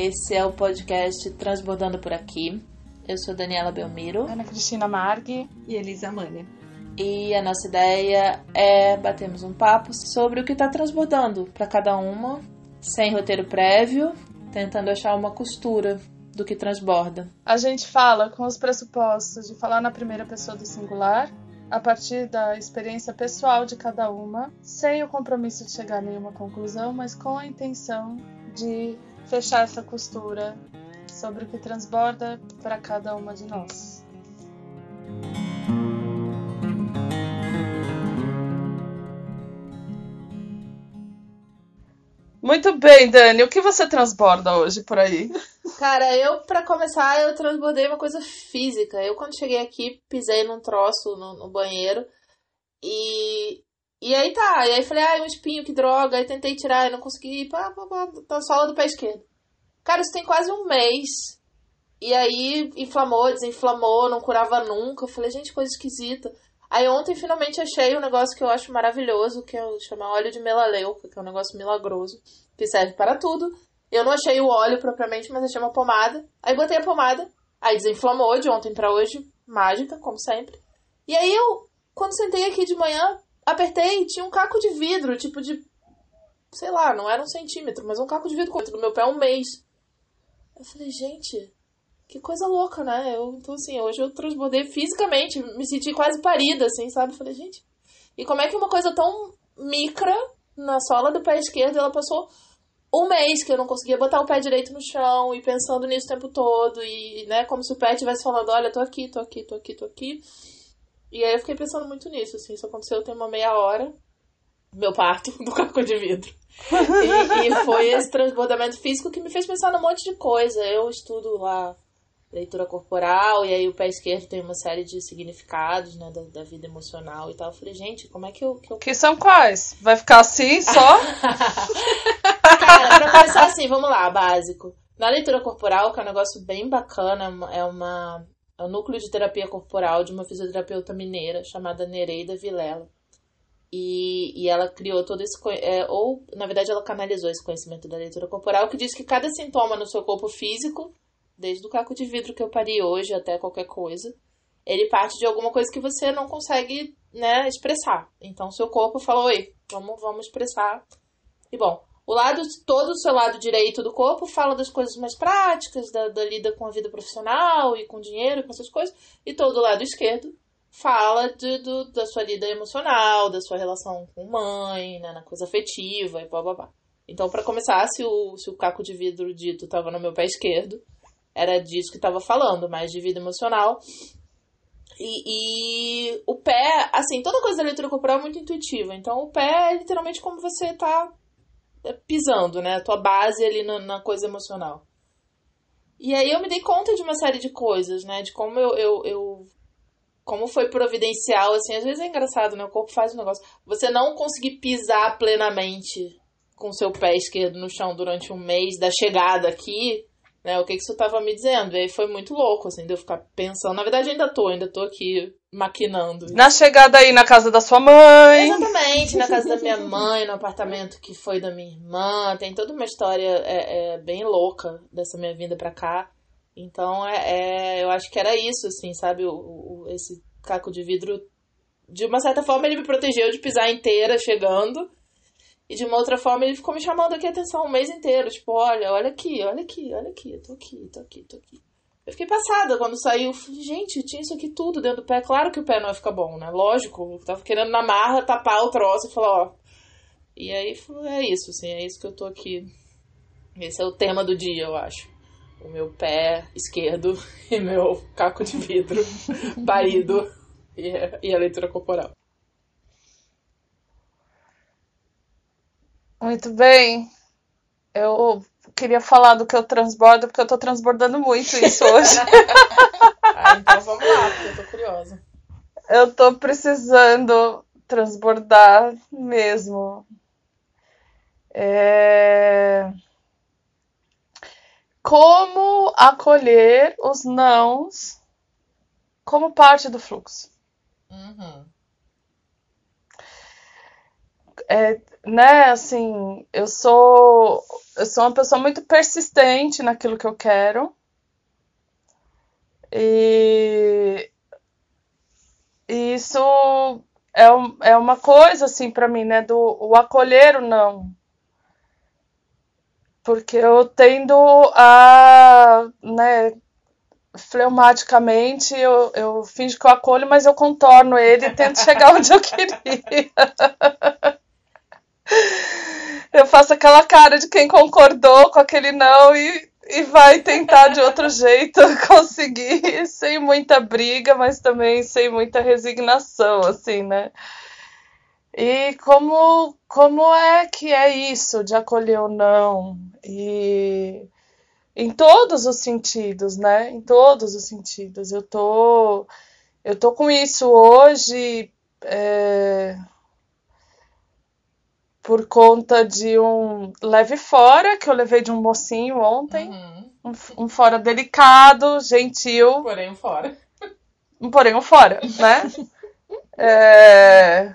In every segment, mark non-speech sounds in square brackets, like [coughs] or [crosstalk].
Esse é o podcast Transbordando por Aqui. Eu sou Daniela Belmiro. Ana Cristina Margui e Elisa Mania. E a nossa ideia é batermos um papo sobre o que está transbordando para cada uma, sem roteiro prévio, tentando achar uma costura do que transborda. A gente fala com os pressupostos de falar na primeira pessoa do singular, a partir da experiência pessoal de cada uma, sem o compromisso de chegar a nenhuma conclusão, mas com a intenção de fechar essa costura sobre o que transborda para cada uma de nós. Muito bem, Dani. O que você transborda hoje por aí? Cara, eu, para começar, eu transbordei uma coisa física. Eu, quando cheguei aqui, pisei num troço no, no banheiro e. E aí tá, e aí falei, ah, um espinho, que droga. Aí tentei tirar e não consegui, pá, pá, pá, tá sola do pé esquerdo. Cara, isso tem quase um mês. E aí inflamou, desinflamou, não curava nunca. Eu falei, gente, coisa esquisita. Aí ontem finalmente achei um negócio que eu acho maravilhoso, que é o chama óleo de melaleuca, que é um negócio milagroso, que serve para tudo. Eu não achei o óleo propriamente, mas achei uma pomada. Aí botei a pomada, aí desinflamou de ontem para hoje, mágica, como sempre. E aí eu, quando sentei aqui de manhã, apertei, tinha um caco de vidro, tipo de sei lá, não era um centímetro, mas um caco de vidro dentro do meu pé um mês. Eu falei, gente, que coisa louca, né? Eu, então, assim, hoje eu transbordei fisicamente, me senti quase parida, assim, sabe? Falei, gente, e como é que uma coisa tão micra na sola do pé esquerdo, ela passou um mês que eu não conseguia botar o pé direito no chão e pensando nisso o tempo todo, e, né, como se o pé estivesse falando, olha, tô aqui, tô aqui, tô aqui, tô aqui. E aí eu fiquei pensando muito nisso, assim, isso aconteceu tem uma meia hora, meu parto [laughs] do caco de vidro. e, e foi esse transbordamento físico que me fez pensar num monte de coisa. Eu estudo lá leitura corporal, e aí o pé esquerdo tem uma série de significados, né, da, da vida emocional e tal. Eu falei, gente, como é que eu... Que, eu... que são quais? Vai ficar assim, só? [laughs] Cara, pra começar assim, vamos lá, básico. Na leitura corporal, que é um negócio bem bacana, é uma... É um núcleo de terapia corporal de uma fisioterapeuta mineira chamada Nereida Vilela. E, e ela criou todo esse. É, ou, na verdade, ela canalizou esse conhecimento da leitura corporal, que diz que cada sintoma no seu corpo físico desde o caco de vidro que eu pari hoje até qualquer coisa, ele parte de alguma coisa que você não consegue, né, expressar. Então, seu corpo falou, oi, vamos, vamos expressar. E bom, o lado, todo o seu lado direito do corpo fala das coisas mais práticas, da, da lida com a vida profissional e com dinheiro, com essas coisas. E todo o lado esquerdo fala de, do, da sua lida emocional, da sua relação com mãe, né, na coisa afetiva e blá blá blá. Então, para começar, se o, se o caco de vidro dito estava no meu pé esquerdo, era disso que estava falando, mais de vida emocional. E, e, o pé, assim, toda coisa da leitura corporal é muito intuitiva. Então, o pé é literalmente como você tá pisando, né? A tua base ali na, na coisa emocional. E aí eu me dei conta de uma série de coisas, né? De como eu, eu, eu como foi providencial, assim, às vezes é engraçado, né? O corpo faz um negócio. Você não conseguir pisar plenamente com seu pé esquerdo no chão durante um mês da chegada aqui, né? O que que isso tava me dizendo? E aí foi muito louco, assim, de eu ficar pensando. Na verdade, ainda tô, ainda tô aqui maquinando. Na chegada aí na casa da sua mãe. Exatamente, na casa da minha mãe, no apartamento que foi da minha irmã. Tem toda uma história é, é bem louca dessa minha vinda pra cá. Então, é, é, eu acho que era isso, assim, sabe? O, o, esse caco de vidro, de uma certa forma, ele me protegeu de pisar inteira chegando. E de uma outra forma ele ficou me chamando aqui a atenção o mês inteiro. Tipo, olha, olha aqui, olha aqui, olha aqui, eu tô aqui, tô aqui, tô aqui. Eu fiquei passada quando saiu. Gente, tinha isso aqui tudo dentro do pé. Claro que o pé não ia ficar bom, né? Lógico. Eu tava querendo na marra tapar o troço e falar, ó. E aí é isso, assim, é isso que eu tô aqui. Esse é o tema do dia, eu acho. O meu pé esquerdo [laughs] e meu caco de vidro [laughs] parido e, e a leitura corporal. Muito bem. Eu queria falar do que eu transbordo, porque eu tô transbordando muito isso hoje. [laughs] ah, então vamos lá, porque eu tô curiosa. Eu tô precisando transbordar mesmo. É... Como acolher os nãos como parte do fluxo. Uhum. É, né, assim, eu sou eu sou uma pessoa muito persistente naquilo que eu quero. E isso é, é uma coisa, assim, para mim, né? Do o acolher o não. Porque eu tendo a, né, fleumaticamente, eu, eu finjo que eu acolho, mas eu contorno ele e tento chegar [laughs] onde eu queria. Eu faço aquela cara de quem concordou com aquele não e, e vai tentar de outro [laughs] jeito [laughs] conseguir, sem muita briga, mas também sem muita resignação, assim, né? E como, como é que é isso de acolher o não? E em todos os sentidos, né? Em todos os sentidos. Eu tô, eu tô com isso hoje. É por conta de um leve fora que eu levei de um mocinho ontem. Uhum. Um, um, fora delicado, gentil. Porém um fora. Um porém um fora, né? [laughs] é...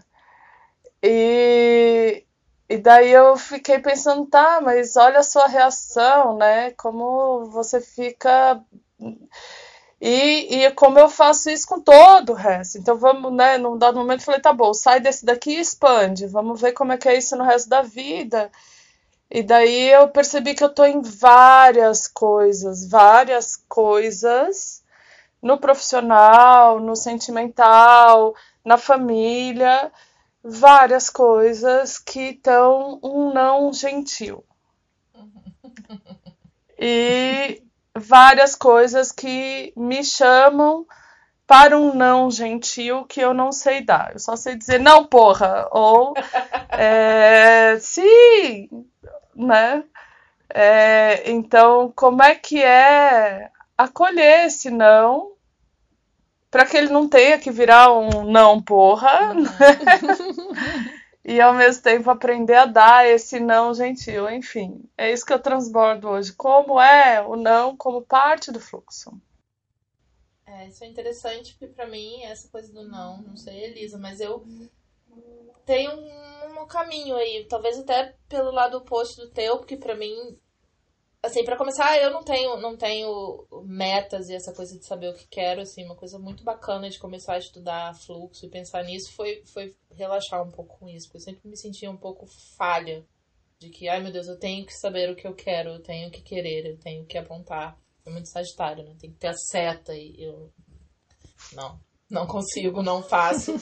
E... e daí eu fiquei pensando, tá, mas olha a sua reação, né? Como você fica e, e como eu faço isso com todo o resto. Então vamos, né, num dado momento eu falei, tá bom, sai desse daqui e expande. Vamos ver como é que é isso no resto da vida. E daí eu percebi que eu tô em várias coisas, várias coisas no profissional, no sentimental, na família, várias coisas que estão um não gentil. [laughs] E várias coisas que me chamam para um não gentil que eu não sei dar. Eu só sei dizer não, porra, ou [laughs] é, sim, né? É, então, como é que é acolher esse não para que ele não tenha que virar um não, porra, né? [laughs] e ao mesmo tempo aprender a dar esse não gentil. Enfim, é isso que eu transbordo hoje. Como é o não como parte do fluxo. É, isso é interessante, porque para mim, essa coisa do não, não sei, Elisa, mas eu tenho um, um caminho aí, talvez até pelo lado oposto do teu, porque para mim assim, para começar, eu não tenho, não tenho metas e essa coisa de saber o que quero, assim, uma coisa muito bacana de começar a estudar fluxo e pensar nisso foi, foi relaxar um pouco com isso, porque eu sempre me sentia um pouco falha de que, ai meu Deus, eu tenho que saber o que eu quero, eu tenho que querer, eu tenho que apontar. É muito sagitário, né? Tem que ter a seta e eu não, não consigo, não faço.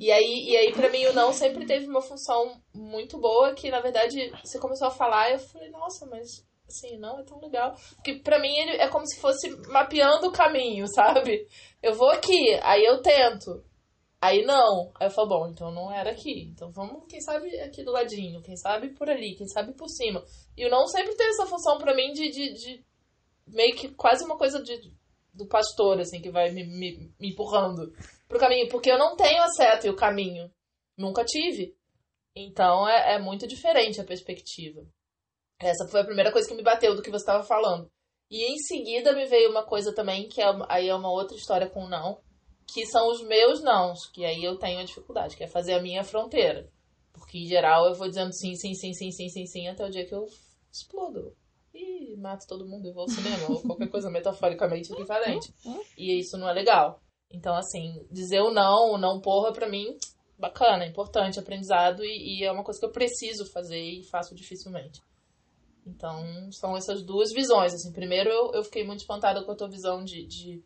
e aí, e aí para mim o não sempre teve uma função muito boa que na verdade você começou a falar e eu falei, nossa, mas assim, não é tão legal. Porque pra mim ele é como se fosse mapeando o caminho, sabe? Eu vou aqui, aí eu tento. Aí não. Aí eu falo, bom, então não era aqui. Então vamos, quem sabe, aqui do ladinho. Quem sabe por ali, quem sabe por cima. E o não sempre teve essa função pra mim de, de, de meio que quase uma coisa de, do pastor, assim, que vai me, me, me empurrando pro caminho. Porque eu não tenho a seta e o caminho. Nunca tive. Então é, é muito diferente a perspectiva. Essa foi a primeira coisa que me bateu do que você estava falando. E em seguida me veio uma coisa também, que é, aí é uma outra história com não, que são os meus nãos, que aí eu tenho a dificuldade, que é fazer a minha fronteira. Porque em geral eu vou dizendo sim, sim, sim, sim, sim, sim, sim, até o dia que eu explodo. E mato todo mundo e vou ao cinema, ou qualquer coisa metaforicamente equivalente. E isso não é legal. Então, assim, dizer o não, o não porra, pra mim, bacana, importante, aprendizado, e, e é uma coisa que eu preciso fazer e faço dificilmente. Então, são essas duas visões. Assim, primeiro, eu, eu fiquei muito espantada com a tua visão de, de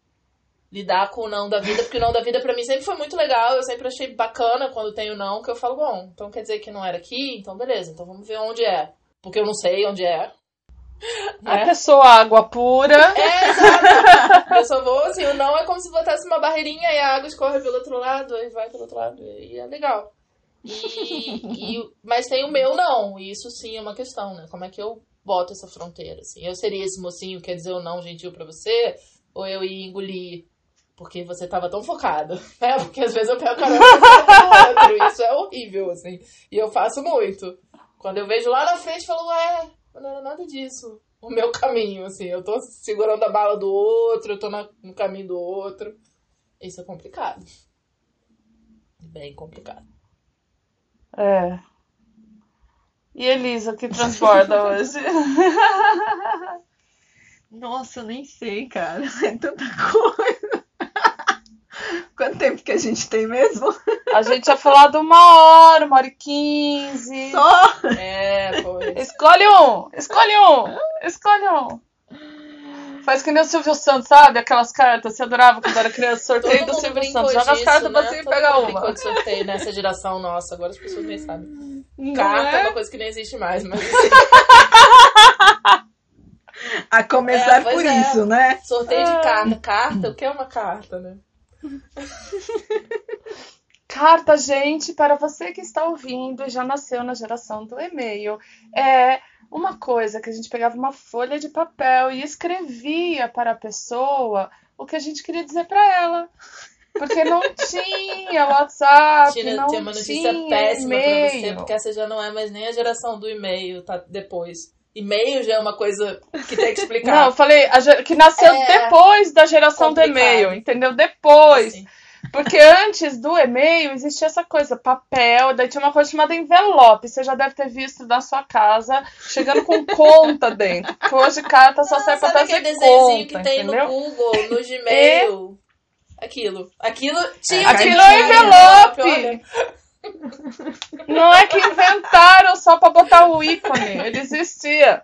lidar com o não da vida, porque o não da vida para mim sempre foi muito legal. Eu sempre achei bacana quando tem o não, que eu falo, bom, então quer dizer que não era aqui? Então beleza, então vamos ver onde é. Porque eu não sei onde é. A é. pessoa água pura. É, exato. Eu só vou, assim, o não é como se botasse uma barreirinha e a água escorre pelo outro lado, e vai pelo outro lado, e é legal. E, mas tem o meu não, e isso sim é uma questão, né? Como é que eu boto essa fronteira, assim? Eu seria esse mocinho que quer dizer o não gentil para você, ou eu ia engolir porque você tava tão focado, [laughs] né? Porque às vezes eu pego carona do outro, isso é horrível, assim. E eu faço muito. Quando eu vejo lá na frente, eu falo, ué, não era nada disso. O meu caminho, assim, eu tô segurando a bala do outro, eu tô no caminho do outro. Isso é complicado. Bem complicado. É. E Elisa, que transborda [laughs] hoje? Nossa, eu nem sei, cara. [laughs] É tanta coisa. Quanto tempo que a gente tem mesmo? A gente tinha falado uma hora, uma hora e quinze. Só? É, foi. [laughs] Escolhe um! Escolhe um! Escolhe um! Faz que nem o Silvio Santos, sabe? Aquelas cartas. Você adorava quando era criança, sorteio Todo do Silvio Santos. Joga as cartas né? pra você e pega uma. brincou de sorteio nessa geração nossa. Agora as pessoas nem sabem. Não Carta é é? uma coisa que nem existe mais, mas [laughs] A começar É, por é. isso, né? sorteio de Ah. carta. Carta? O que é uma carta, né? [laughs] Carta, gente, para você que está ouvindo e já nasceu na geração do e-mail. É uma coisa que a gente pegava uma folha de papel e escrevia para a pessoa o que a gente queria dizer para ela. Porque não [laughs] tinha WhatsApp, Tinha, não tinha uma notícia tinha péssima pra você, porque essa já não é mais nem a geração do e-mail, tá? Depois. E-mail já é uma coisa que tem que [laughs] explicar. Não, eu falei que nasceu É depois da geração do complicado. e-mail, entendeu? Depois. Assim. Porque antes do e-mail existia essa coisa, papel, daí tinha uma coisa chamada envelope. Você já deve ter visto na sua casa, chegando com conta dentro. Porque hoje carta só Ah, serve pra trazer conta, que tem entendeu? no Google, no Gmail? Aquilo. Aquilo tinha Aquilo é envelope. Não é que inventaram só pra botar o ícone, ele existia.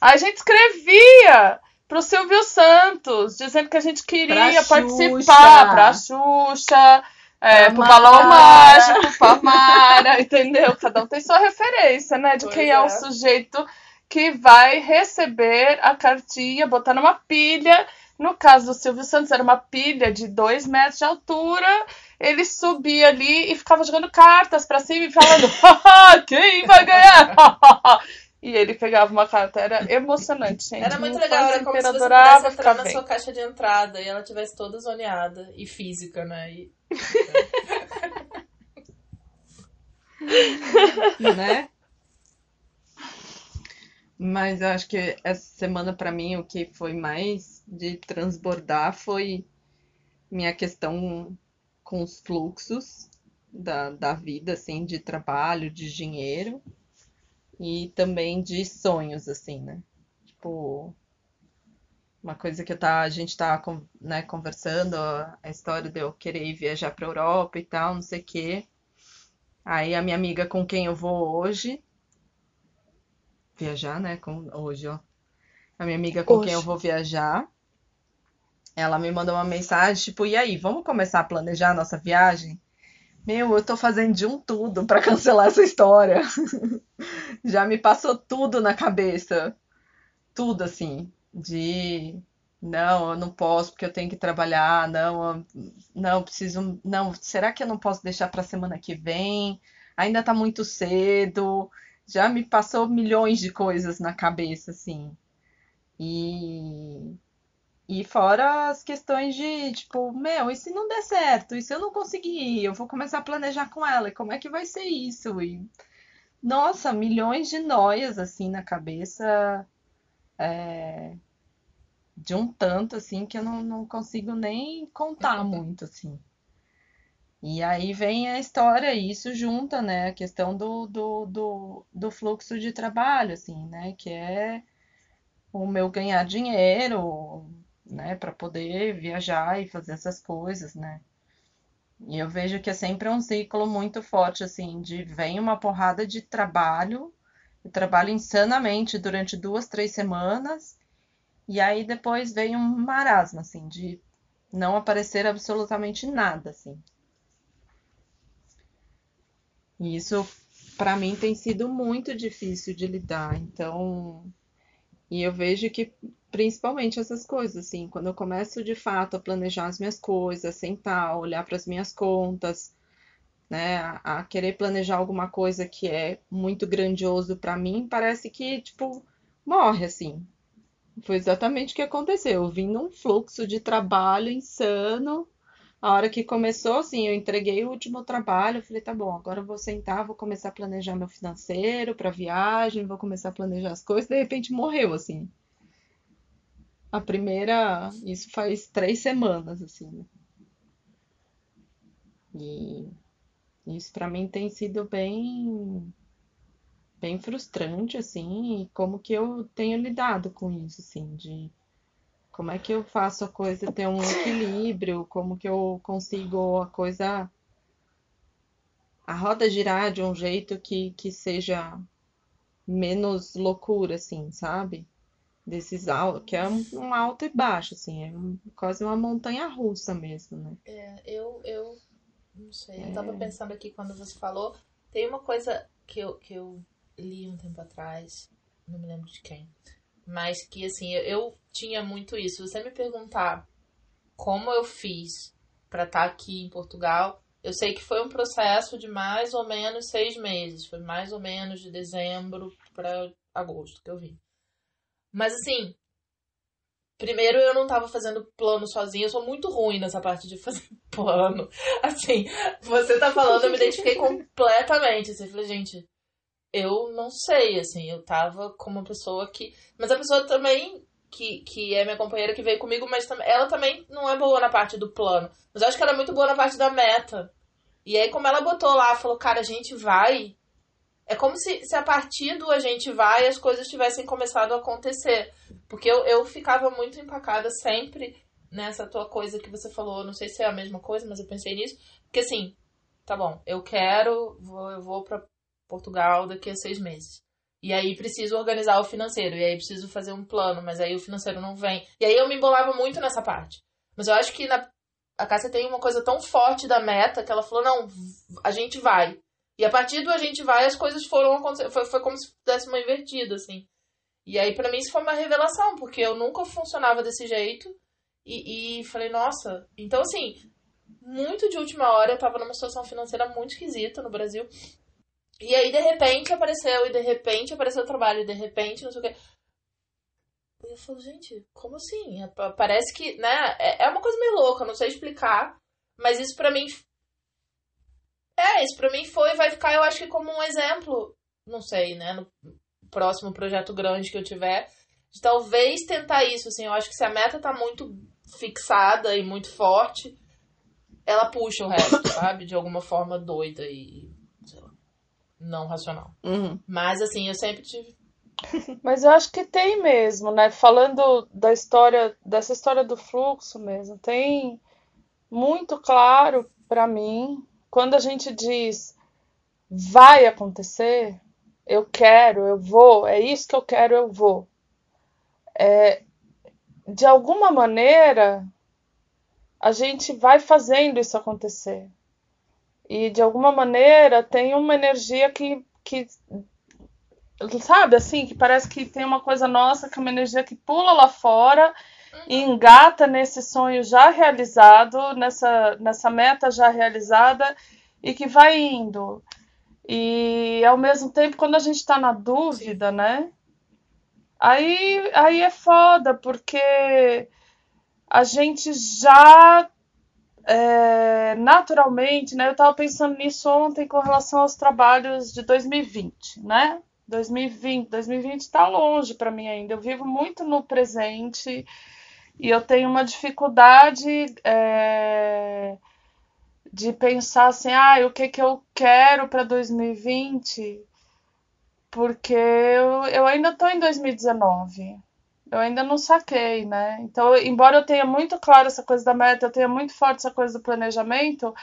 A gente escrevia pro Silvio Santos, dizendo que a gente queria Pra participar Xuxa. pra Xuxa, é, Pra pro Balão. Mágico, pra Mara, [laughs] entendeu? Cada um tem sua referência, né? De Pois quem é. o é. sujeito que vai receber a cartinha, botar numa pilha. No caso do Silvio Santos, era uma pilha de dois metros de altura. Ele subia ali e ficava jogando cartas pra cima e falando: "Haha, [laughs] quem vai ganhar? [laughs] e ele pegava uma carta. Era emocionante, gente. Era muito legal, era como se você adorava pudesse entrar na vendo. sua caixa de entrada e ela tivesse toda zoneada e física, né? E [laughs] né? Mas eu acho que essa semana pra mim o que foi mais de transbordar foi minha questão com os fluxos da, da vida, assim, de trabalho, de dinheiro e também de sonhos, assim, né? Tipo, uma coisa que eu tá, a gente tá, né, conversando, a história de eu querer ir viajar pra Europa e tal, não sei o quê. Aí a minha amiga com quem eu vou hoje, viajar, né? Com, hoje, ó. A minha amiga com quem Hoje. eu vou viajar, ela me mandou uma mensagem, tipo, e aí, vamos começar a planejar a nossa viagem? Meu, eu tô fazendo de um tudo pra cancelar essa história. [laughs] Já me passou tudo na cabeça. Tudo assim, de não, eu não posso porque eu tenho que trabalhar, não, eu- não, preciso, não, será que eu não posso deixar pra semana que vem? Ainda tá muito cedo. Já me passou milhões de coisas na cabeça, assim. E, e fora as questões de, tipo, meu, e se não der certo? E se eu não conseguir? Eu vou começar a planejar com ela. E como é que vai ser isso? E, nossa, milhões de noias, assim, na cabeça. é, de um tanto, assim, que eu não, não consigo nem contar [laughs] muito, assim. E aí vem a história, e isso junta, né, a questão do, do, do, do fluxo de trabalho, assim, né, que é o meu ganhar dinheiro, né, para poder viajar e fazer essas coisas, né. E eu vejo que é sempre um ciclo muito forte, assim, de vem uma porrada de trabalho, eu trabalho insanamente durante duas, três semanas, e aí depois vem um marasmo, assim, de não aparecer absolutamente nada, assim. E isso, para mim, tem sido muito difícil de lidar. Então, e eu vejo que principalmente essas coisas, assim, quando eu começo de fato a planejar as minhas coisas, sentar, olhar para as minhas contas, né, a, querer planejar alguma coisa que é muito grandioso para mim, parece que, tipo, morre, assim. Foi exatamente o que aconteceu. Eu vim num fluxo de trabalho insano. A hora que começou, assim, eu entreguei o último trabalho, eu falei, tá bom, agora eu vou sentar, vou começar a planejar meu financeiro para viagem, vou começar a planejar as coisas, de repente morreu, assim. A primeira, isso faz três semanas, assim, né? E isso para mim tem sido bem, bem frustrante, assim, e como que eu tenho lidado com isso, assim, de como é que eu faço a coisa ter um equilíbrio, como que eu consigo a coisa, a roda girar de um jeito que, que seja menos loucura, assim, sabe? Desses altos, que é um, um alto e baixo, assim, é um- quase uma montanha russa mesmo, né? É, eu, eu não sei, eu tava pensando aqui quando você falou, tem uma coisa que eu, que eu li um tempo atrás, não me lembro de quem, mas que assim, eu, eu tinha muito isso. Se você me perguntar como eu fiz pra estar aqui em Portugal, eu sei que foi um processo de mais ou menos seis meses, foi mais ou menos de dezembro pra agosto que eu vim. Mas assim, Primeiro, eu não tava fazendo plano sozinha, eu sou muito ruim nessa parte de fazer [laughs] plano. Assim, você tá falando, eu me identifiquei completamente. Assim, eu falei, gente, eu não sei, assim, eu tava com uma pessoa que. Mas a pessoa também, que, que é minha companheira, que veio comigo, mas tam- ela também não é boa na parte do plano. Mas eu acho que ela é muito boa na parte da meta. E aí, como ela botou lá, falou, cara, a gente vai. É como se, se a partir do a gente vai as coisas tivessem começado a acontecer. Porque eu, eu ficava muito empacada sempre nessa tua coisa que você falou. Não sei se é a mesma coisa, mas eu pensei nisso. Porque assim, tá bom, eu quero, vou, eu vou pra Portugal daqui a seis meses. E aí preciso organizar o financeiro. E aí preciso fazer um plano, mas aí o financeiro não vem. E aí eu me embolava muito nessa parte. Mas eu acho que na, a Cássia tem uma coisa tão forte da meta que ela falou: não, a gente vai. E a partir do a gente vai, as coisas foram. Foi, foi como se desse uma invertida, assim. E aí, pra mim, isso foi uma revelação, porque eu nunca funcionava desse jeito. E, e falei, nossa. Então, assim, muito de última hora, eu tava numa situação financeira muito esquisita no Brasil. E aí, de repente, apareceu, e de repente apareceu o trabalho, e de repente, não sei o quê. E eu falo, gente, como assim? Pa- Parece que, né? É é uma coisa meio louca, não sei explicar. Mas isso pra mim. É, isso pra mim foi, vai ficar, eu acho que como um exemplo, não sei, né? No próximo projeto grande que eu tiver, de talvez tentar isso, assim. Eu acho que se a meta tá muito fixada e muito forte, ela puxa o resto, [coughs] sabe? De alguma forma doida e, sei lá, não racional. Uhum. Mas, assim, eu sempre tive. [laughs] Mas eu acho que tem mesmo, né? Falando da história, dessa história do fluxo mesmo, tem muito claro pra mim quando a gente diz vai acontecer, eu quero, eu vou, é isso que eu quero, eu vou. É, de alguma maneira, a gente vai fazendo isso acontecer. E de alguma maneira tem uma energia que, que sabe assim, que parece que tem uma coisa nossa, que é uma energia que pula lá fora e engata nesse sonho já realizado, nessa, nessa meta já realizada e que vai indo. E ao mesmo tempo, quando a gente está na dúvida, né? Aí, aí é foda, porque a gente já é, naturalmente, né? Eu tava pensando nisso ontem com relação aos trabalhos de 2020, né? 2020, 2020 tá longe para mim ainda. Eu vivo muito no presente e eu tenho uma dificuldade é, de pensar assim, ah, o que que eu quero para 2020? Porque eu, eu ainda tô em 2019. Eu ainda não saquei, né? Então, embora eu tenha muito claro essa coisa da meta, eu tenha muito forte essa coisa do planejamento,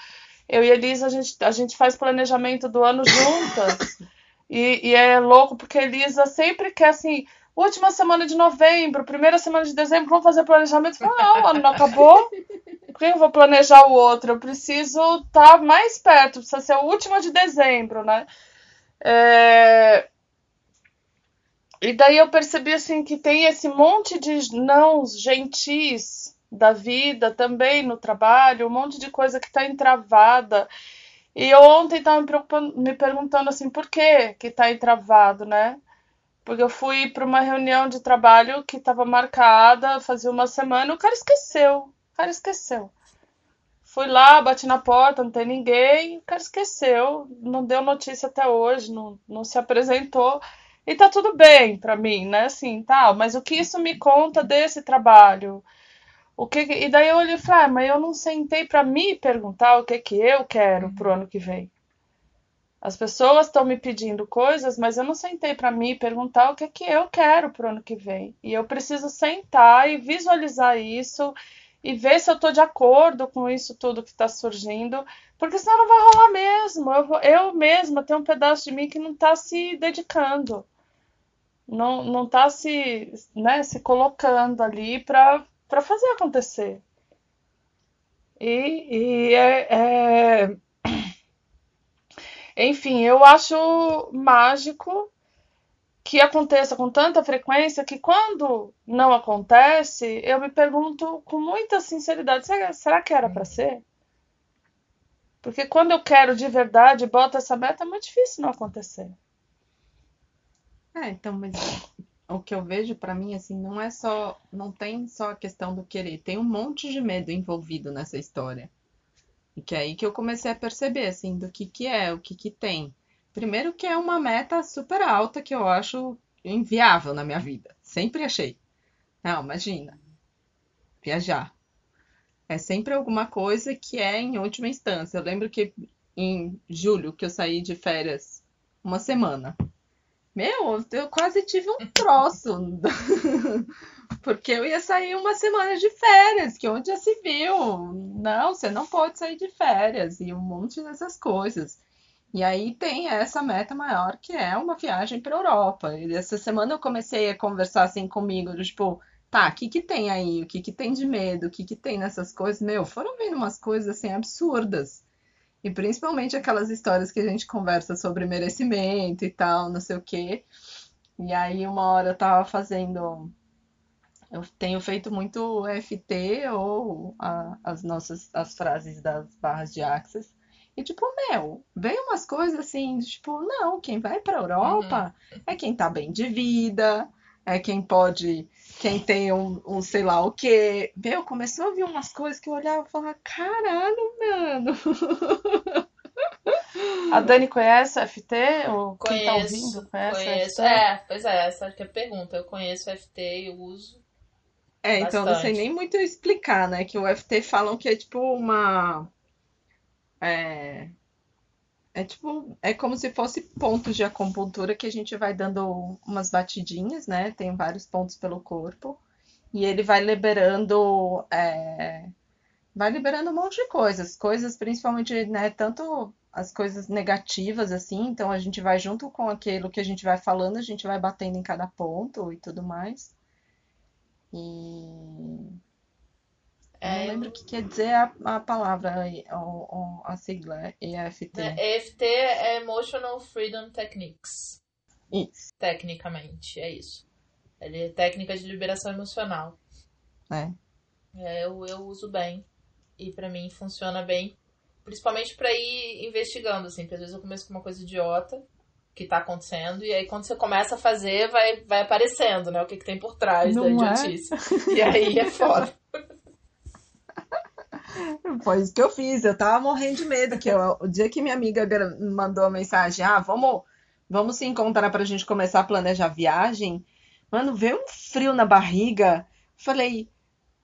eu e a Elisa, a gente, a gente faz planejamento do ano juntas. [coughs] E, e é louco, porque a Elisa sempre quer assim, última semana de novembro, primeira semana de dezembro, vamos fazer planejamento. Não, ano não acabou. Por que eu vou planejar o outro? Eu preciso estar mais perto, precisa ser a última de dezembro, né? É, e daí eu percebi assim que tem esse monte de nãos gentis da vida também no trabalho, um monte de coisa que tá entravada. E eu ontem tava me, me perguntando assim, por que que tá entravado, né? Porque eu fui para uma reunião de trabalho que estava marcada fazia uma semana, o cara esqueceu. O cara esqueceu. Fui lá, bati na porta, não tem ninguém, o cara esqueceu, não deu notícia até hoje, não, não se apresentou. E tá tudo bem pra mim, né? Assim, tal. Mas o que isso me conta desse trabalho? O que E daí eu olhei e falei, ah, mas eu não sentei pra me perguntar o que que eu quero pro ano que vem. As pessoas estão me pedindo coisas, mas eu não sentei para mim perguntar o que é que eu quero pro ano que vem. E eu preciso sentar e visualizar isso e ver se eu estou de acordo com isso tudo que está surgindo, porque senão não vai rolar mesmo. Eu, eu mesma tenho um pedaço de mim que não está se dedicando, não não está se, né, se colocando ali para para fazer acontecer. E, e é, é... enfim, eu acho mágico que aconteça com tanta frequência que quando não acontece, eu me pergunto com muita sinceridade: será, que era para ser? Porque quando eu quero de verdade, boto essa meta, é muito difícil não acontecer. É, então, mas o que eu vejo para mim assim, não é só, não tem só a questão do querer, tem um monte de medo envolvido nessa história. E que é aí que eu comecei a perceber assim, do que que é, o que que tem. Primeiro que é uma meta super alta que eu acho inviável na minha vida. Sempre achei. Não, imagina. Viajar. É sempre alguma coisa que é em última instância. Eu lembro que em julho que eu saí de férias uma semana. Meu, eu quase tive um troço. [laughs] Porque eu ia sair uma semana de férias, que onde já se viu? Não, você não pode sair de férias e um monte dessas coisas. E aí tem essa meta maior que é uma viagem para Europa. E essa semana eu comecei a conversar assim comigo, tipo, tá, o que que tem aí? O que que tem de medo? O que que tem nessas coisas? Meu, foram vindo umas coisas assim absurdas. E principalmente aquelas histórias que a gente conversa sobre merecimento e tal, não sei o quê. E aí uma hora eu tava fazendo eu tenho feito muito FT ou a, as nossas as frases das barras de Access. E tipo, meu, veio umas coisas assim, tipo, não, quem vai pra Europa uhum. é quem tá bem de vida, é quem pode, quem tem um, um sei lá o quê. Meu, começou a vir umas coisas que eu olhava e falava, caralho, mano. [laughs] A Dani conhece o FT? Ou conheço, quem tá ouvindo conhece conheço. É, pois é, essa é a pergunta. Eu conheço o FT e uso. É, então bastante. não sei nem muito explicar, né? Que o FT falam que é tipo uma é, é tipo, é como se fosse pontos de acupuntura que a gente vai dando umas batidinhas, né? Tem vários pontos pelo corpo. E ele vai liberando, é, vai liberando um monte de coisas. Coisas principalmente, né? Tanto as coisas negativas, assim. Então a gente vai junto com aquilo que a gente vai falando, a gente vai batendo em cada ponto e tudo mais. E é, não lembro o que quer dizer a, a palavra, a, a sigla, EFT. É, EFT é Emotional Freedom Techniques. Isso. Tecnicamente, é isso. Ele é técnica de liberação emocional. É. é eu, eu uso bem. E para mim funciona bem. Principalmente para ir investigando, assim. Porque às vezes eu começo com uma coisa idiota que tá acontecendo. E aí quando você começa a fazer, vai, vai aparecendo, né? O que, que tem por trás Não da idiotice. É? E aí é foda. [laughs] Foi isso que eu fiz. Eu tava morrendo de medo. Que eu, o dia que minha amiga mandou a mensagem, ah, vamos, vamos se encontrar pra gente começar a planejar a viagem. Mano, veio um frio na barriga. Falei,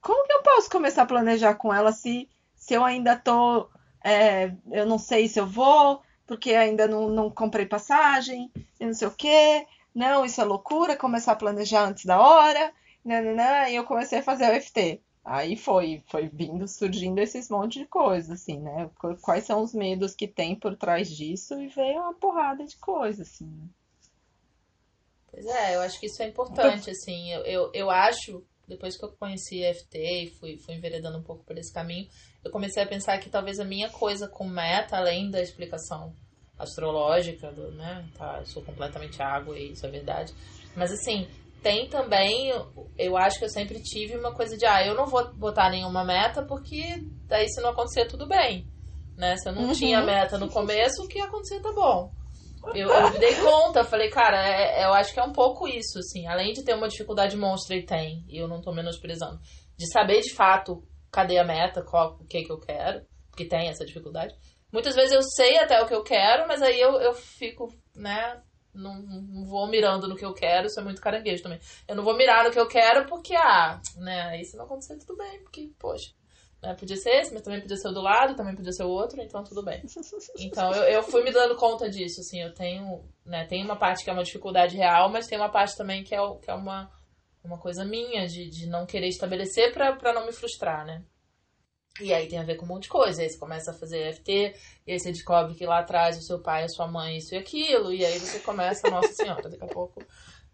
como que eu posso começar a planejar com ela se, se eu ainda tô. É, eu não sei se eu vou, porque ainda não, não comprei passagem, e não sei o quê. Não, isso é loucura, começar a planejar antes da hora. Nananã, e eu comecei a fazer o FT. Aí foi, foi vindo, surgindo esses monte de coisas, assim, né? Quais são os medos que tem por trás disso e veio uma porrada de coisas, assim. Pois é, eu acho que isso é importante, assim. Eu, eu, eu acho, depois que eu conheci FT e fui, fui enveredando um pouco por esse caminho, eu comecei a pensar que talvez a minha coisa com meta, além da explicação astrológica, do, né? Tá, sou completamente água e isso é verdade. Mas assim, tem também, eu acho que eu sempre tive uma coisa de, ah, eu não vou botar nenhuma meta porque daí se não acontecer tudo bem, né? Se eu não uhum. tinha meta no começo, o que acontecer tá bom. Eu, eu me dei conta, falei, cara, é, é, eu acho que é um pouco isso, assim, além de ter uma dificuldade monstra e tem, e eu não tô menosprezando, de saber de fato cadê a meta, qual, o que que eu quero, porque tem essa dificuldade. Muitas vezes eu sei até o que eu quero, mas aí eu, eu fico, né, não, não vou mirando no que eu quero, isso é muito caranguejo também. Eu não vou mirar no que eu quero porque, ah, né, se não acontecer, tudo bem, porque, poxa, Né? Podia ser esse, mas também podia ser o do lado, também podia ser o outro, então tudo bem. Então eu, eu fui me dando conta disso, assim, eu tenho, né, tem uma parte que é uma dificuldade real, mas tem uma parte também que é, que é uma, uma coisa minha, de, de não querer estabelecer pra não me frustrar, né? E aí tem a ver com um monte de coisa. Aí você começa a fazer EFT, e aí você descobre que lá atrás o seu pai, a sua mãe, isso e aquilo, e aí você começa, nossa senhora, daqui a pouco.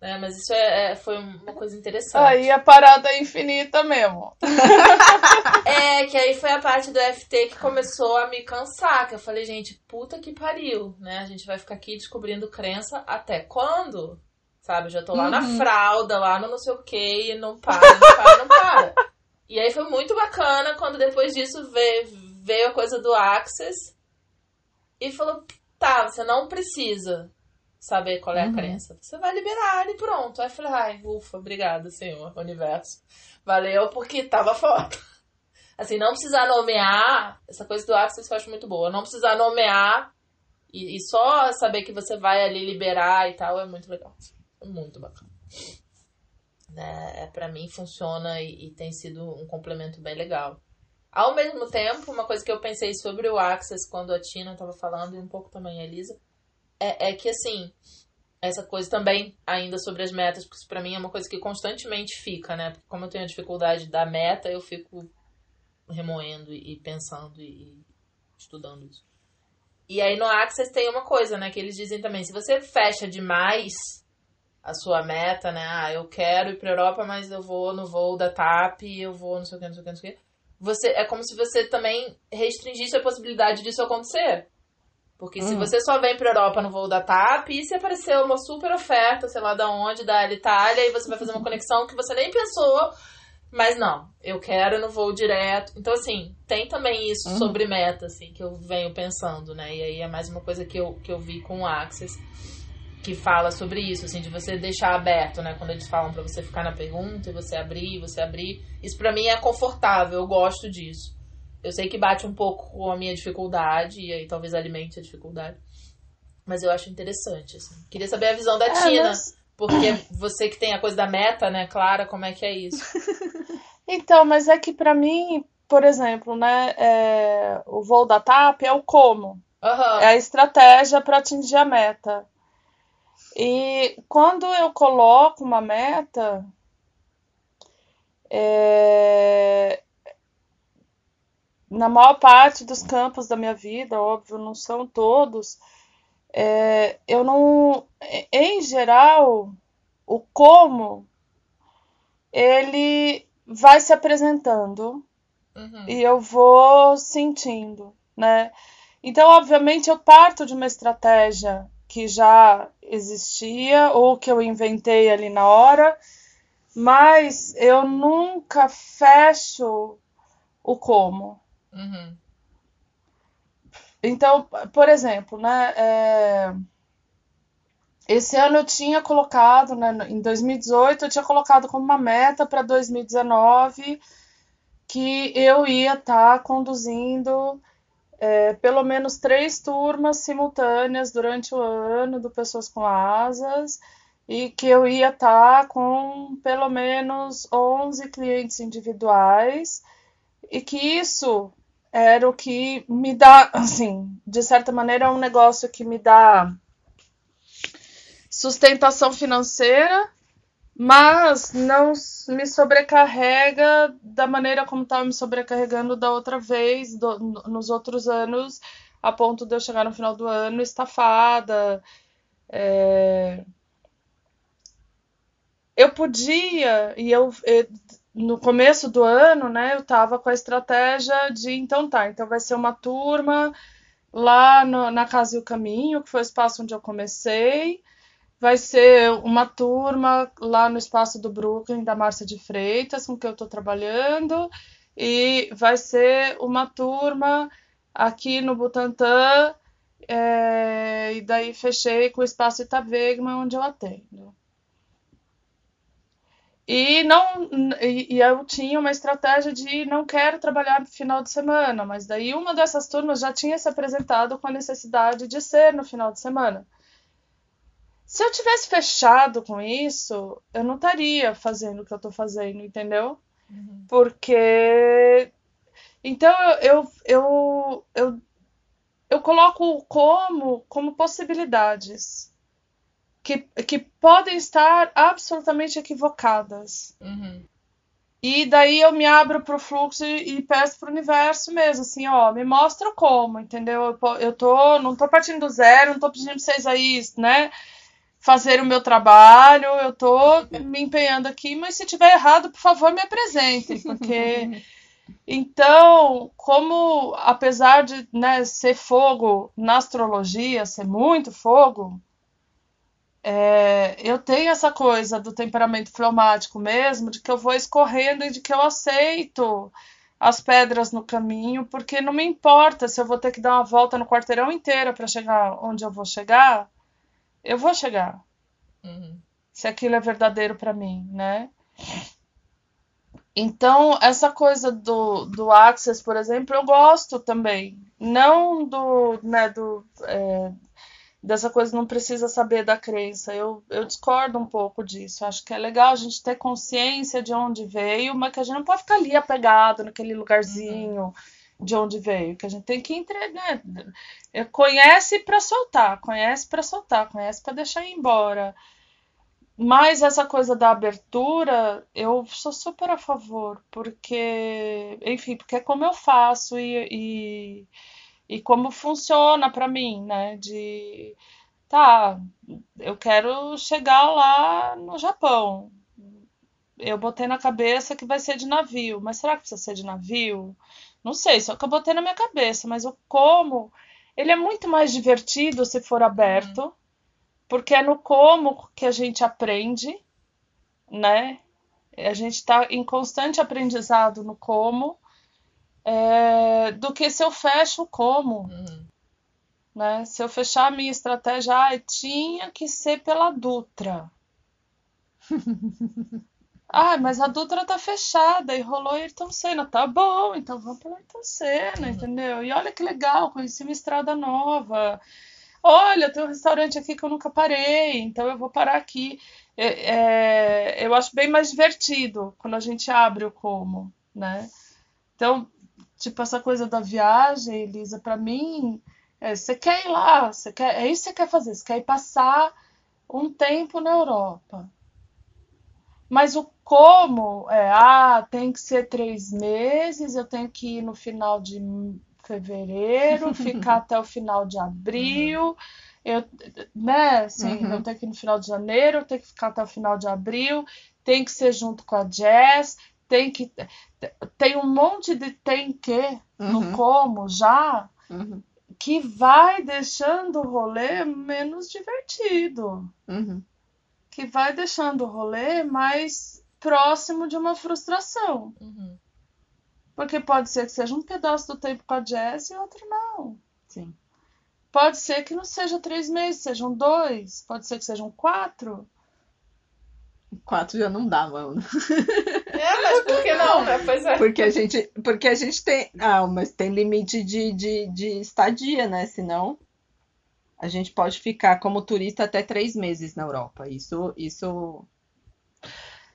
Né? Mas isso é, é foi uma coisa interessante. Aí a parada é infinita mesmo. [laughs] é, que aí foi a parte do EFT que começou a me cansar, que eu falei, gente, puta que pariu, né? A gente vai ficar aqui descobrindo crença até quando? Sabe, eu já tô lá uhum. na fralda, lá no não sei o que, e não para, não para, não para. E aí foi muito bacana quando depois disso veio, veio a coisa do Access e falou: tá, você não precisa saber qual é a uhum. crença. Você vai liberar e pronto. Aí eu falei: ai, ufa, obrigada, Senhor, universo. Valeu porque tava foda. [laughs] Assim, não precisar nomear, essa coisa do Access eu acho muito boa. Não precisar nomear e, e só saber que você vai ali liberar e tal é muito legal. É muito bacana né, é, para mim funciona e, e, tem sido um complemento bem legal. Ao mesmo tempo, uma coisa que eu pensei sobre o Access quando a Tina estava falando, e um pouco também a Elisa, é, é que assim, essa coisa também ainda sobre as metas, porque isso pra mim é uma coisa que constantemente fica, né? Porque como eu tenho a dificuldade da meta, eu fico remoendo e pensando e estudando isso. E aí no Access tem uma coisa, né? Que eles dizem também, se você fecha demais a sua meta, né? Ah, eu quero ir pra Europa, mas eu vou no voo da TAP, eu vou não sei o que, não sei o que, não sei o que. Você, é como se você também restringisse a possibilidade disso acontecer. Porque se hum. você só vem pra Europa no voo da TAP, e se aparecer uma super oferta, sei lá da onde, da Itália, e você vai fazer uma [laughs] conexão que você nem pensou, mas não, eu quero no voo direto. Então, assim, tem também isso hum. sobre meta, assim, que eu venho pensando, né? E aí é mais uma coisa que eu, que eu vi com o Access que fala sobre isso, assim, de você deixar aberto, né? Quando eles falam para você ficar na pergunta e você abrir, você abrir. Isso para mim é confortável, eu gosto disso. Eu sei que bate um pouco com a minha dificuldade e aí talvez alimente a dificuldade. Mas eu acho interessante, assim. Queria saber a visão da é, Tina, mas... porque você que tem a coisa da meta, né, Clara, como é que é isso? [laughs] então, mas é que para mim, por exemplo, né, é... o voo da TAP é o como. Uhum. É a estratégia para atingir a meta. E quando eu coloco uma meta, é... na maior parte dos campos da minha vida, óbvio, não são todos, é... eu não. Em geral, o como ele vai se apresentando uhum. e eu vou sentindo, né? Então, obviamente, eu parto de uma estratégia que já existia ou que eu inventei ali na hora, mas eu nunca fecho o como. Uhum. Então, por exemplo, né, é... esse ano eu tinha colocado, né, em 2018, eu tinha colocado como uma meta para 2019 que eu ia estar tá conduzindo é, pelo menos três turmas simultâneas durante o ano do Pessoas com Asas e que eu ia estar tá com pelo menos 11 clientes individuais e que isso era o que me dá, assim, de certa maneira é um negócio que me dá sustentação financeira mas não me sobrecarrega da maneira como estava me sobrecarregando da outra vez, do, nos outros anos, a ponto de eu chegar no final do ano estafada. É... Eu podia, e eu, eu, no começo do ano, né, eu estava com a estratégia de então tá, então vai ser uma turma lá no, na Casa e o Caminho, que foi o espaço onde eu comecei vai ser uma turma lá no espaço do Brooklyn, da Márcia de Freitas, com que eu estou trabalhando, e vai ser uma turma aqui no Butantã, é, e daí fechei com o espaço Itavegma, onde eu atendo. E não e, eu tinha uma estratégia de não quero trabalhar no final de semana, mas daí uma dessas turmas já tinha se apresentado com a necessidade de ser no final de semana. Se eu tivesse fechado com isso, eu não estaria fazendo o que eu tô fazendo, entendeu? Uhum. Porque Então eu, eu, eu, eu coloco o como como possibilidades que, que podem estar absolutamente equivocadas. Uhum. E daí eu me abro pro fluxo e, e peço pro universo mesmo, assim, ó, me mostra como, entendeu? Eu, eu tô, não tô partindo do zero, não tô pedindo pra vocês aí, né, fazer o meu trabalho, eu tô [laughs] me empenhando aqui, mas se tiver errado, por favor, me apresentem, porque [laughs] então, como apesar de, né, ser fogo na astrologia, ser muito fogo, é, eu tenho essa coisa do temperamento fleumático mesmo, de que eu vou escorrendo e de que eu aceito as pedras no caminho, porque não me importa se eu vou ter que dar uma volta no quarteirão inteiro para chegar onde eu vou chegar, eu vou chegar, Uhum. se aquilo é verdadeiro para mim, né? Então, essa coisa do, do Access, por exemplo, eu gosto também. Não do, né, do, é, dessa coisa não precisa saber da crença. Eu, eu discordo um pouco disso. Acho que é legal a gente ter consciência de onde veio, mas que a gente não pode ficar ali apegado naquele lugarzinho de onde veio. Que a gente tem que entregar. Né? Conhece para soltar, conhece para soltar, conhece para deixar ir embora. Mas essa coisa da abertura, eu sou super a favor, porque, enfim, porque é como eu faço e, e, e como funciona pra mim, né? De, tá, eu quero chegar lá no Japão. Eu botei na cabeça que vai ser de navio, mas será que precisa ser de navio? Não sei, só que eu botei na minha cabeça, mas o como, ele é muito mais divertido se for aberto porque é no como que a gente aprende, né? A gente está em constante aprendizado no como, é, do que se eu fecho o como, Uhum. né? Se eu fechar a minha estratégia, ah, tinha que ser pela Dutra. [laughs] Ah, mas a Dutra tá fechada e rolou Ayrton Senna. Tá bom, então vamos pelo Ayrton Senna, entendeu? E olha que legal, conheci uma estrada nova. Olha, tem um restaurante aqui que eu nunca parei, então eu vou parar aqui. É, é, eu acho bem mais divertido quando a gente abre o como, né? Então, tipo, essa coisa da viagem, Elisa, pra mim, é, você quer ir lá, você quer, é isso que você quer fazer, você quer ir passar um tempo na Europa. Mas o como é, ah, tem que ser três meses, eu tenho que ir no final de fevereiro, [laughs] ficar até o final de abril, eu, né, assim, Uhum. eu tenho que ir no final de janeiro, eu tenho que ficar até o final de abril, tem que ser junto com a Jazz, tem que tem um monte de tem que no Uhum. como já Uhum. que vai deixando o rolê menos divertido, Uhum. que vai deixando o rolê mais próximo de uma frustração. Uhum. Porque pode ser que seja um pedaço do tempo com a Jazz e outro não. Sim. Pode ser que não seja três meses, sejam dois. Pode ser que sejam quatro. Quatro já não dá, mano. É, mas por que não, né? Pois é. Porque a gente, porque a gente tem. Ah, mas tem limite de, de, de estadia, né? Senão a gente pode ficar como turista até três meses na Europa. Isso, isso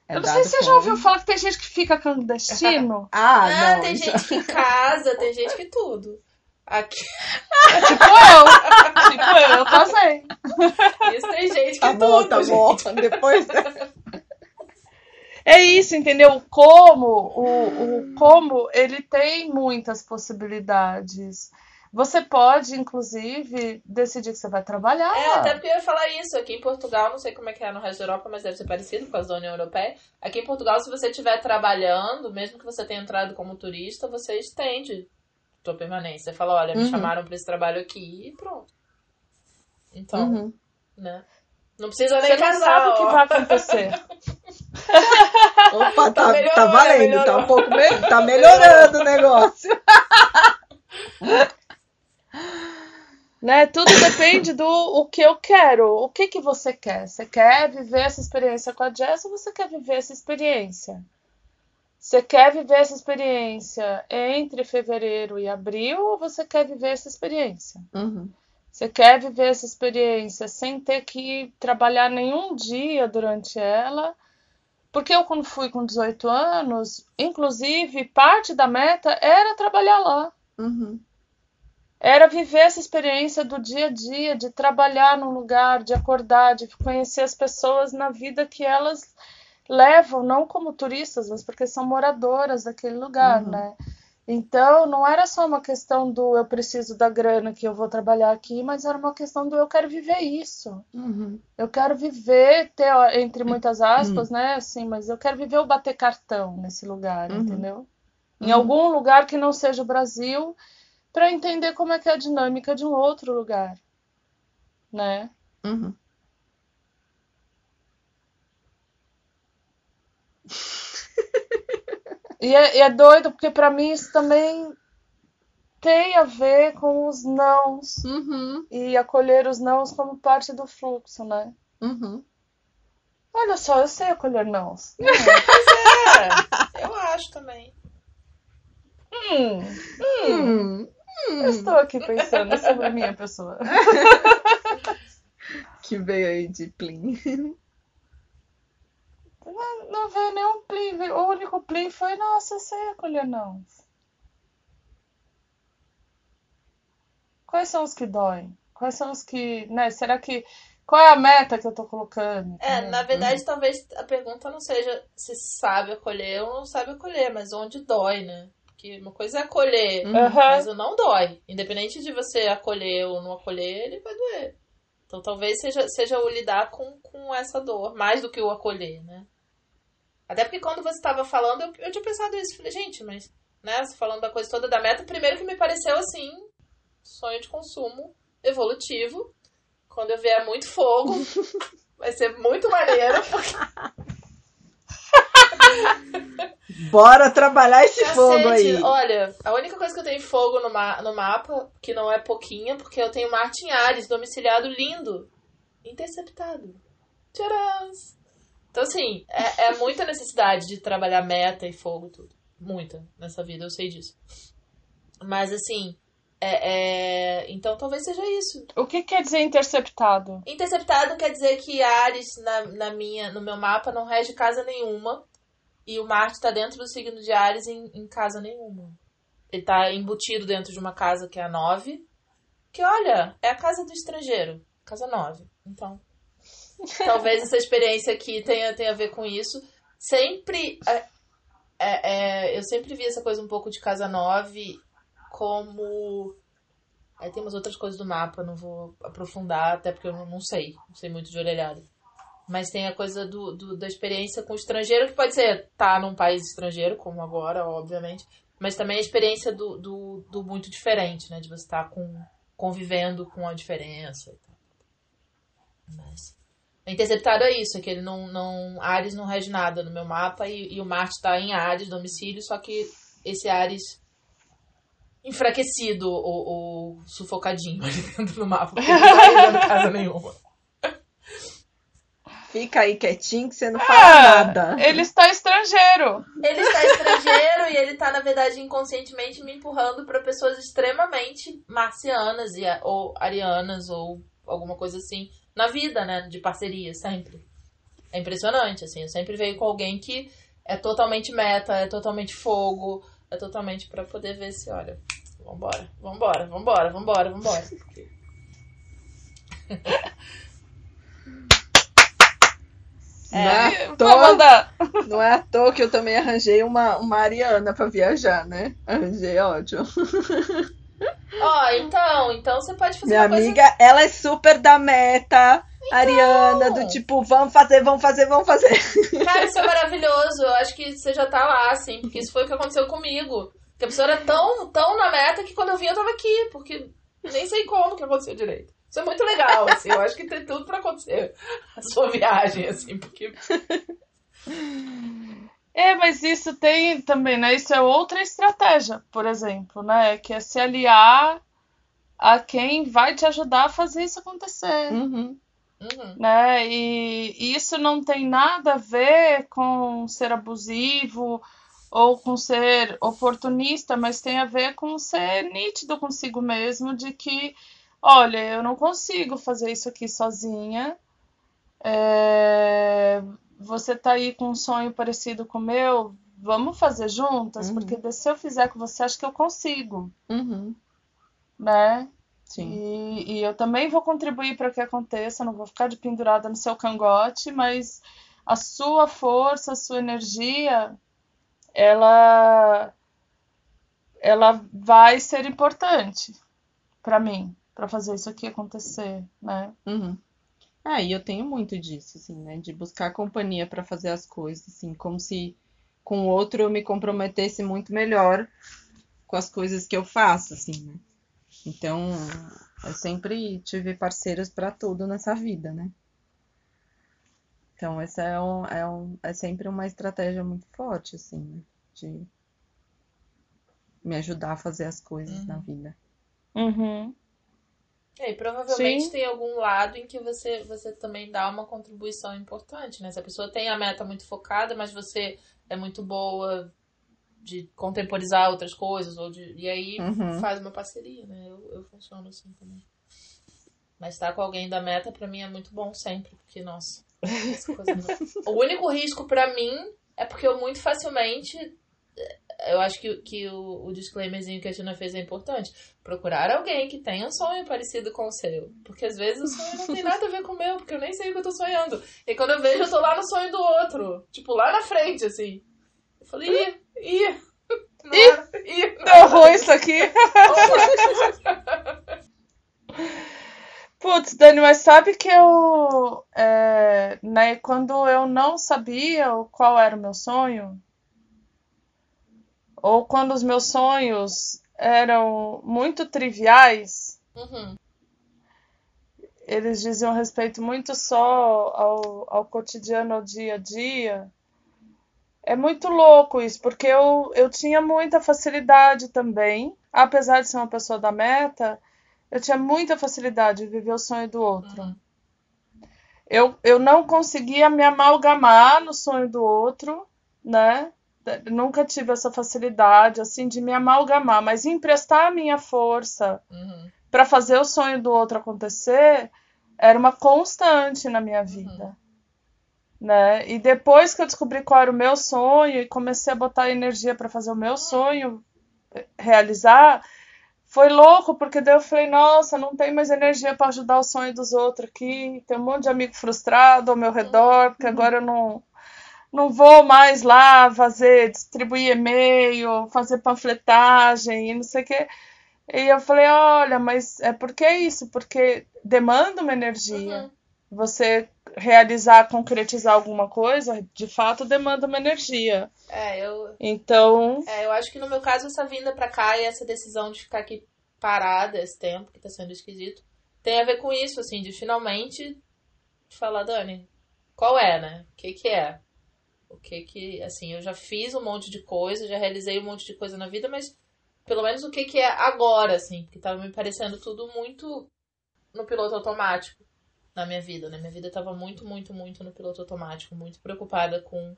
é Eu não sei se você já como- ouviu falar que tem gente que fica clandestino. [laughs] Ah, Ah, não. tem isso- gente que casa, tem gente que tudo. Aqui, tipo eu. Tipo eu, eu casei. isso tem gente que Tá bom, tudo. tá gente. bom. Depois. [laughs] É isso, entendeu? O como, o, o como, ele tem muitas possibilidades. Você pode, inclusive, decidir que você vai trabalhar. É, até porque eu ia falar isso. Aqui em Portugal, não sei como é que é no resto da Europa, mas deve ser parecido causa da União Europeia. Aqui em Portugal, se você estiver trabalhando, mesmo que você tenha entrado como turista, você estende tua permanência. Você fala, olha, me Uhum. chamaram pra esse trabalho aqui e pronto. Então, Uhum. né? Não precisa nem Você não casar, sabe o que vai acontecer. [laughs] Opa, tá, Tá tá valendo, tá um pouco me... tá melhorando o negócio. Né? Tudo depende do o que eu quero. O que que você quer? Você quer viver essa experiência com a Jess ou você quer viver essa experiência? Você quer viver essa experiência entre fevereiro e abril ou você quer viver essa experiência? Uhum. Você quer viver essa experiência sem ter que trabalhar nenhum dia durante ela? Porque eu, quando fui com 18 anos, inclusive, parte da meta era trabalhar lá. Uhum. Era viver essa experiência do dia a dia, de trabalhar num lugar, de acordar, de conhecer as pessoas na vida que elas levam, não como turistas, mas porque são moradoras daquele lugar, Uhum. né? Então, não era só uma questão do eu preciso da grana que eu vou trabalhar aqui, mas era uma questão do eu quero viver isso. Uhum. Eu quero viver, teo- entre muitas aspas, né? Assim, mas eu quero viver o bater cartão nesse lugar, Uhum. entendeu? Em Uhum. algum lugar que não seja o Brasil, para entender como é que é a dinâmica de um outro lugar, né? Uhum. E é, e é doido porque para mim isso também tem a ver com os nãos Uhum. e acolher os nãos como parte do fluxo, né? Uhum. Olha só, eu sei acolher nãos. [laughs] É, eu acho também. Hum, Hum. eu estou aqui pensando sobre a minha pessoa. [laughs] Que veio aí de Plin. Não veio nenhum plim. O único plim foi, nossa, sei acolher não. Quais são os que doem? Quais são os que, né? Será que. Qual é a meta que eu tô colocando? É, entendeu? na verdade, talvez a pergunta não seja se sabe acolher ou não sabe acolher, mas onde dói, né? Porque uma coisa é acolher, Aham. mas o não dói. Independente de você acolher ou não acolher, ele vai doer. Então talvez seja, seja o lidar com, com essa dor, mais do que o acolher, né? Até porque quando você estava falando, eu, eu tinha pensado isso. Falei, gente, mas, né, falando da coisa toda da meta, primeiro que me pareceu assim, sonho de consumo evolutivo. Quando eu vier muito fogo, [laughs] vai ser muito maneiro. [laughs] Bora trabalhar esse Cacete, fogo aí. Olha, a única coisa que eu tenho fogo no, ma no mapa, que não é pouquinha, porque eu tenho Marte em Ares, domiciliado lindo, interceptado. Tcharam! Então, assim, é, é muita necessidade de trabalhar meta e fogo, tudo. Muita nessa vida, eu sei disso. Mas, assim, é, é... então talvez seja isso. O que quer dizer interceptado? Interceptado quer dizer que Ares, na, na minha, no meu mapa, não rege casa nenhuma. E o Marte tá dentro do signo de Ares em, em casa nenhuma. Ele tá embutido dentro de uma casa que é a 9. Que, olha, é a casa do estrangeiro. Casa 9. Então, talvez essa experiência aqui tenha, tenha a ver com isso. Sempre... É, é, é, eu sempre vi essa coisa um pouco de casa 9 como... Aí tem umas outras coisas do mapa, não vou aprofundar, até porque eu não, sei. Não sei muito de orelhada. Mas tem a coisa do, do- da experiência com o estrangeiro, que pode ser estar tá num país estrangeiro, como agora, obviamente. Mas também a experiência do, do, do muito diferente, né? De você estar com, convivendo com a diferença. Mas. O interceptado é isso, é que ele não. não Ares não rege nada no meu mapa e, e o Marte está em Ares, domicílio, só que esse Ares enfraquecido ou, ou sufocadinho [laughs] ali dentro do mapa, porque ele não tá regendo casa nenhuma. Fica aí quietinho que você não fala Ah, nada. ele está estrangeiro. Ele está estrangeiro e ele está, na verdade, inconscientemente me empurrando para pessoas extremamente marcianas e, ou arianas ou alguma coisa assim na vida, né? De parceria, sempre. É impressionante, assim. Eu sempre vejo com alguém que é totalmente meta, é totalmente fogo, é totalmente para poder ver se, olha, vambora, vambora, vambora, vambora, vambora. Não, é à Vou toa, não é à toa que eu também arranjei uma, uma Ariana pra viajar, né? Arranjei ódio. [laughs] Ó, então, então você pode fazer Minha uma coisa amiga, ela é super da meta. Ariana, do tipo, vamos fazer, vamos fazer, vamos fazer. [laughs] Cara, isso é maravilhoso. Eu acho que você já tá lá, assim, porque isso foi o que aconteceu comigo. Porque a pessoa era tão, tão na meta que quando eu vim eu tava aqui, porque nem sei como que aconteceu direito. Isso é muito legal, assim. Eu acho que tem tudo pra acontecer a sua viagem, assim, porque. [laughs] É, mas isso tem também, né? Isso é outra estratégia, por exemplo, né? Que é se aliar a quem vai te ajudar a fazer isso acontecer, Uhum. Uhum. né? E isso não tem nada a ver com ser abusivo ou com ser oportunista, mas tem a ver com ser nítido consigo mesmo de que, olha, eu não consigo fazer isso aqui sozinha. É, você tá aí com um sonho parecido com o meu, vamos fazer juntas, Uhum. porque se eu fizer com você, acho que eu consigo, Uhum. né? Sim. E, e eu também vou contribuir para que aconteça, não vou ficar de pendurada no seu cangote, mas a sua força, a sua energia, ela, ela vai ser importante para mim, para fazer isso aqui acontecer, né? Uhum. É, e eu tenho muito disso, assim, né? De buscar companhia para fazer as coisas, assim, como se com o outro eu me comprometesse muito melhor com as coisas que eu faço, assim, né? Então, eu sempre tive parceiros para tudo nessa vida, né? Então, essa é, um, é, um, é sempre uma estratégia muito forte, assim, né? De me ajudar a fazer as coisas na vida. Uhum. É, e provavelmente Sim. tem algum lado em que você, você também dá uma contribuição importante, né? Se a pessoa tem a meta muito focada, mas você é muito boa de contemporizar outras coisas, ou de, e aí Uhum. faz uma parceria, né? Eu, eu funciono assim também. Mas estar com alguém da meta, pra mim, é muito bom sempre, porque, nossa, essa coisa não- [laughs] O único risco pra mim é porque eu muito facilmente. Eu acho que, que o, o disclaimerzinho que a Tina fez é importante. Procurar alguém que tenha um sonho parecido com o seu. Porque às vezes o sonho não tem nada a ver com o meu, porque eu nem sei o que eu tô sonhando. E quando eu vejo, eu tô lá no sonho do outro. Tipo, lá na frente, assim. Eu falei, ih, ih. Não era, ih, não Deu ruim isso aqui. [laughs] Putz, Dani, mas sabe que eu, é, né, quando eu não sabia qual era o meu sonho, ou quando os meus sonhos eram muito triviais, Uhum. eles diziam respeito muito só ao, ao cotidiano, ao dia a dia. É muito louco isso, porque eu, eu tinha muita facilidade também, apesar de ser uma pessoa da meta, eu tinha muita facilidade de viver o sonho do outro. Uhum. Eu, eu não conseguia me amalgamar no sonho do outro, né? Nunca tive essa facilidade, assim, de me amalgamar, mas emprestar a minha força Uhum. para fazer o sonho do outro acontecer era uma constante na minha vida, né? E depois que eu descobri qual era o meu sonho e comecei a botar energia para fazer o meu sonho realizar, foi louco, porque daí eu falei, nossa, não tem mais energia para ajudar o sonho dos outros aqui, tem um monte de amigo frustrado ao meu redor, porque agora eu não não vou mais lá fazer, distribuir e-mail, fazer panfletagem e não sei o quê. E eu falei, olha, mas é porque é isso, porque demanda uma energia. Uhum. Você realizar, concretizar alguma coisa, de fato demanda uma energia. É, eu, Então, É, eu acho que no meu caso, essa vinda pra cá e essa decisão de ficar aqui parada esse tempo, que tá sendo esquisito, tem a ver com isso, assim, de finalmente falar, Dani, qual é, né? O que que é? O que que, assim, eu já fiz um monte de coisa, já realizei um monte de coisa na vida, mas pelo menos o que que é agora, assim, porque tava me parecendo tudo muito no piloto automático na minha vida, né? Minha vida tava muito, muito, muito no piloto automático, muito preocupada com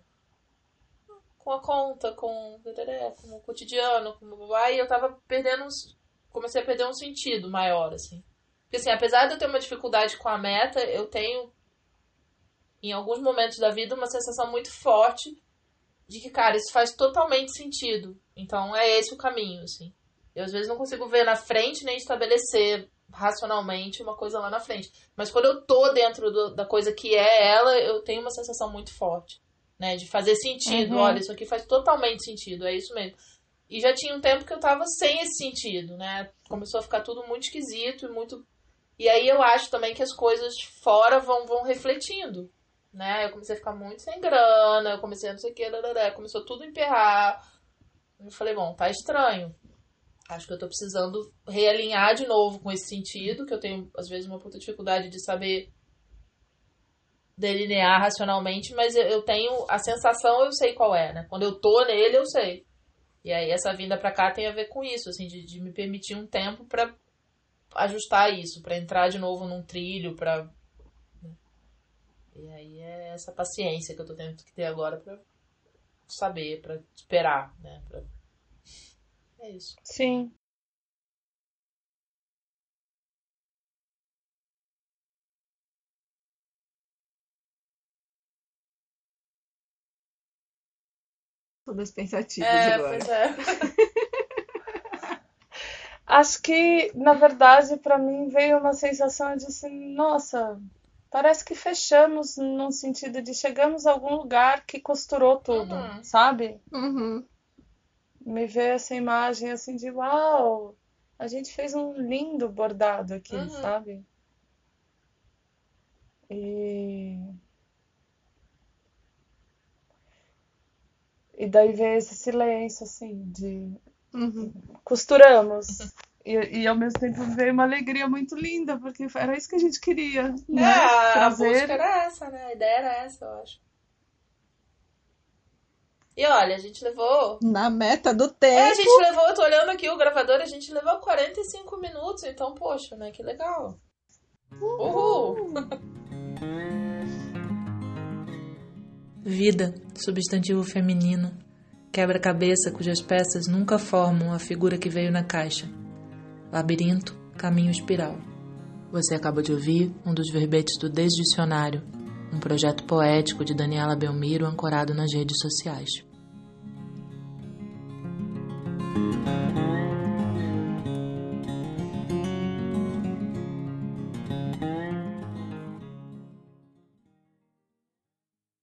com a conta, com, com o cotidiano, com blá, e eu tava perdendo uns, comecei a perder um sentido maior, assim. Porque assim, apesar de eu ter uma dificuldade com a meta, eu tenho em alguns momentos da vida uma sensação muito forte de que, cara, isso faz totalmente sentido. Então é esse o caminho, assim. Eu às vezes não consigo ver na frente nem estabelecer racionalmente uma coisa lá na frente. Mas quando eu tô dentro do- da coisa que é ela, eu tenho uma sensação muito forte né? De fazer sentido. Uhum. Olha, isso aqui faz totalmente sentido, é isso mesmo. E já tinha um tempo que eu tava sem esse sentido, né? Começou a ficar tudo muito esquisito e muito. E aí eu acho também que as coisas fora vão, vão refletindo, né? Eu comecei a ficar muito sem grana, eu comecei a não sei o que, começou tudo a emperrar. Eu falei, bom, tá estranho. Acho que eu tô precisando realinhar de novo com esse sentido, que eu tenho, às vezes, uma puta dificuldade de saber delinear racionalmente, mas eu- tenho a sensação, eu sei qual é, né? Quando eu tô nele, eu sei. E aí essa vinda pra cá tem a ver com isso, assim, de, de me permitir um tempo pra ajustar isso, pra entrar de novo num trilho, pra. E aí é essa paciência que eu tô tendo que ter agora pra saber, pra esperar, né? Pra... É isso. sim. Todas pensativas É, agora. pois [laughs] é. Acho que, na verdade, pra mim veio uma sensação de assim, nossa, parece que fechamos num sentido de chegamos a algum lugar que costurou tudo, Uhum. sabe? Uhum. Me veio essa imagem assim de uau, a gente fez um lindo bordado aqui, Uhum. sabe? E e daí veio esse silêncio assim de Uhum. costuramos. [laughs] E, e ao mesmo tempo veio uma alegria muito linda, porque era isso que a gente queria, É, né? a, a Trazer. busca era essa, né? A ideia era essa, eu acho. E olha, a gente levou. Na meta do É, a tempo. gente levou, eu tô olhando aqui o gravador, a gente levou 45 minutos, então, poxa, né? Que legal. Uhul! Vida, substantivo feminino. Quebra-cabeça cujas peças nunca formam a figura que veio na caixa. Labirinto, caminho espiral. Você acabou de ouvir um dos verbetes do Desdicionário, um projeto poético de Daniela Belmiro ancorado nas redes sociais.